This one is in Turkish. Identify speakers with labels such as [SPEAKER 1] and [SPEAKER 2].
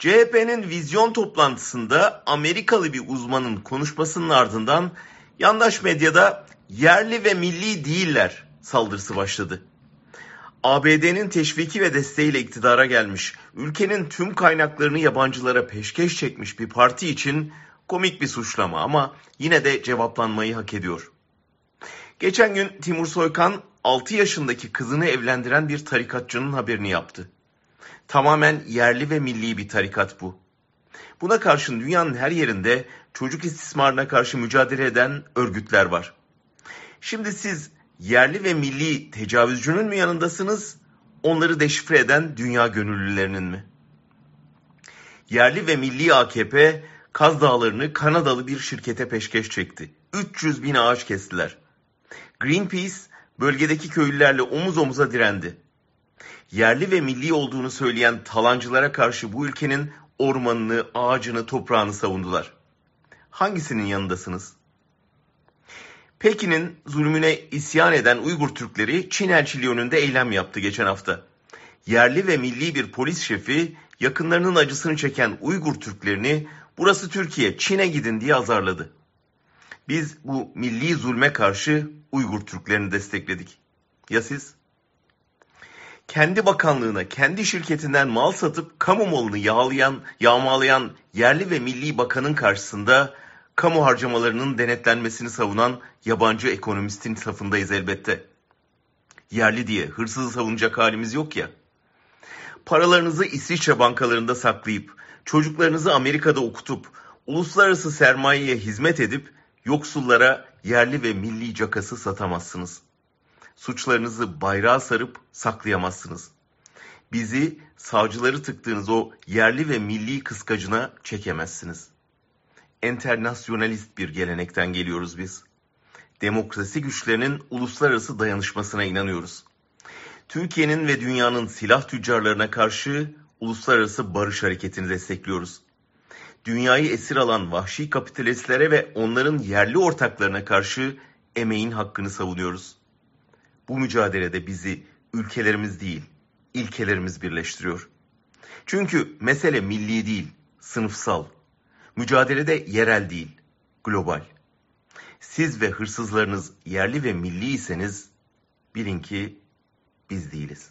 [SPEAKER 1] CHP'nin vizyon toplantısında Amerikalı bir uzmanın konuşmasının ardından yandaş medyada yerli ve milli değiller saldırısı başladı. ABD'nin teşviki ve desteğiyle iktidara gelmiş, ülkenin tüm kaynaklarını yabancılara peşkeş çekmiş bir parti için komik bir suçlama ama yine de cevaplanmayı hak ediyor. Geçen gün Timur Soykan 6 yaşındaki kızını evlendiren bir tarikatçının haberini yaptı. Tamamen yerli ve milli bir tarikat bu. Buna karşın dünyanın her yerinde çocuk istismarına karşı mücadele eden örgütler var. Şimdi siz yerli ve milli tecavüzcünün mü yanındasınız, onları deşifre eden dünya gönüllülerinin mi? Yerli ve milli AKP Kaz Dağları'nı Kanadalı bir şirkete peşkeş çekti. 300 bin ağaç kestiler. Greenpeace bölgedeki köylülerle omuz omuza direndi. Yerli ve milli olduğunu söyleyen talancılara karşı bu ülkenin ormanını, ağacını, toprağını savundular. Hangisinin yanındasınız? Pekin'in zulmüne isyan eden Uygur Türkleri Çin elçiliği önünde eylem yaptı geçen hafta. Yerli ve milli bir polis şefi yakınlarının acısını çeken Uygur Türklerini burası Türkiye, Çin'e gidin diye azarladı. Biz bu milli zulme karşı Uygur Türklerini destekledik. Ya siz? Kendi bakanlığına, kendi şirketinden mal satıp kamu malını yağlayan, yağmalayan yerli ve milli bakanın karşısında kamu harcamalarının denetlenmesini savunan yabancı ekonomistin safındayız elbette. Yerli diye hırsızı savunacak halimiz yok ya. Paralarınızı İsviçre bankalarında saklayıp, çocuklarınızı Amerika'da okutup, uluslararası sermayeye hizmet edip Yoksullara yerli ve milli cakası satamazsınız. Suçlarınızı bayrağa sarıp saklayamazsınız. Bizi savcıları tıktığınız o yerli ve milli kıskacına çekemezsiniz. Enternasyonalist bir gelenekten geliyoruz biz. Demokrasi güçlerinin uluslararası dayanışmasına inanıyoruz. Türkiye'nin ve dünyanın silah tüccarlarına karşı uluslararası barış hareketini destekliyoruz dünyayı esir alan vahşi kapitalistlere ve onların yerli ortaklarına karşı emeğin hakkını savunuyoruz. Bu mücadelede bizi ülkelerimiz değil, ilkelerimiz birleştiriyor. Çünkü mesele milli değil, sınıfsal. Mücadelede yerel değil, global. Siz ve hırsızlarınız yerli ve milliyseniz bilin ki biz değiliz.